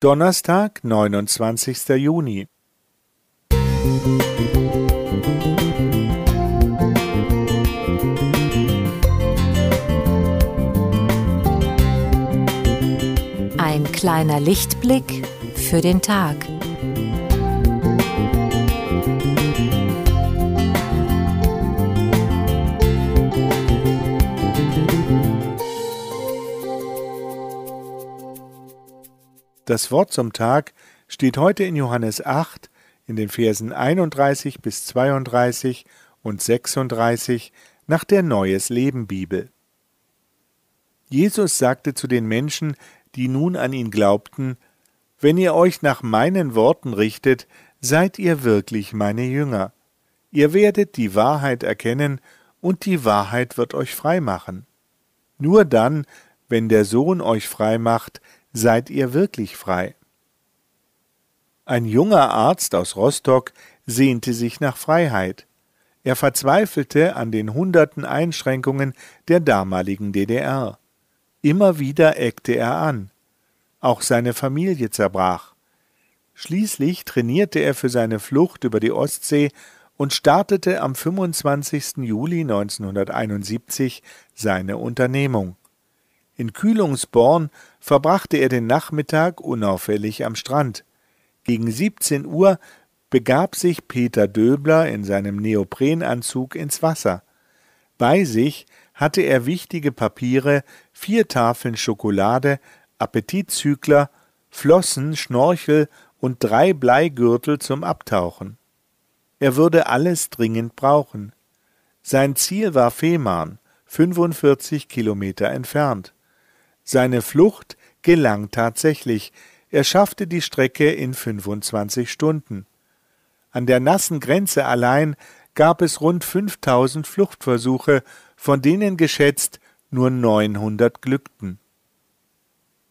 Donnerstag, neunundzwanzigster Juni. Ein kleiner Lichtblick für den Tag. Das Wort zum Tag steht heute in Johannes 8 in den Versen 31 bis 32 und 36 nach der Neues Leben Bibel. Jesus sagte zu den Menschen, die nun an ihn glaubten, Wenn ihr euch nach meinen Worten richtet, seid ihr wirklich meine Jünger. Ihr werdet die Wahrheit erkennen, und die Wahrheit wird euch frei machen. Nur dann, wenn der Sohn euch frei macht, seid ihr wirklich frei. Ein junger Arzt aus Rostock sehnte sich nach Freiheit. Er verzweifelte an den hunderten Einschränkungen der damaligen DDR. Immer wieder eckte er an. Auch seine Familie zerbrach. Schließlich trainierte er für seine Flucht über die Ostsee und startete am 25. Juli 1971 seine Unternehmung. In Kühlungsborn verbrachte er den Nachmittag unauffällig am Strand. Gegen 17 Uhr begab sich Peter Döbler in seinem Neoprenanzug ins Wasser. Bei sich hatte er wichtige Papiere, vier Tafeln Schokolade, Appetitzügler, Flossen, Schnorchel und drei Bleigürtel zum Abtauchen. Er würde alles dringend brauchen. Sein Ziel war Fehmarn, 45 Kilometer entfernt. Seine Flucht gelang tatsächlich. Er schaffte die Strecke in 25 Stunden. An der nassen Grenze allein gab es rund 5000 Fluchtversuche, von denen geschätzt nur 900 glückten.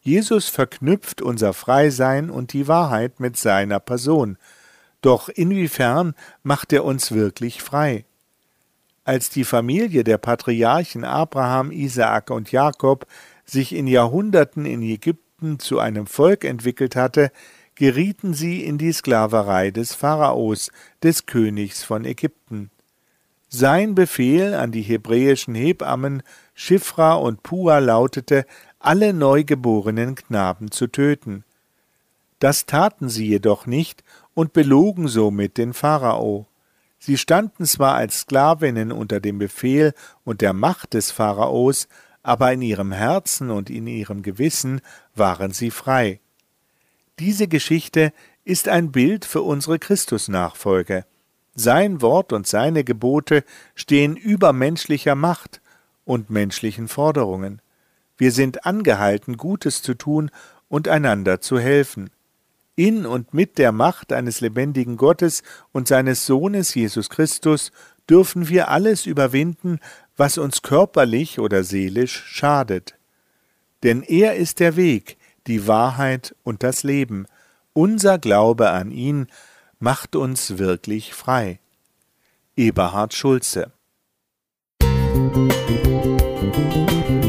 Jesus verknüpft unser Freisein und die Wahrheit mit seiner Person. Doch inwiefern macht er uns wirklich frei? Als die Familie der Patriarchen Abraham, Isaak und Jakob sich in Jahrhunderten in Ägypten zu einem Volk entwickelt hatte, gerieten sie in die Sklaverei des Pharaos, des Königs von Ägypten. Sein Befehl an die hebräischen Hebammen Schifra und Pua lautete, alle neugeborenen Knaben zu töten. Das taten sie jedoch nicht und belogen somit den Pharao. Sie standen zwar als Sklavinnen unter dem Befehl und der Macht des Pharaos, aber in ihrem Herzen und in ihrem Gewissen waren sie frei. Diese Geschichte ist ein Bild für unsere Christusnachfolge. Sein Wort und seine Gebote stehen über menschlicher Macht und menschlichen Forderungen. Wir sind angehalten, Gutes zu tun und einander zu helfen. In und mit der Macht eines lebendigen Gottes und seines Sohnes Jesus Christus dürfen wir alles überwinden, was uns körperlich oder seelisch schadet. Denn er ist der Weg, die Wahrheit und das Leben. Unser Glaube an ihn macht uns wirklich frei. Eberhard Schulze Musik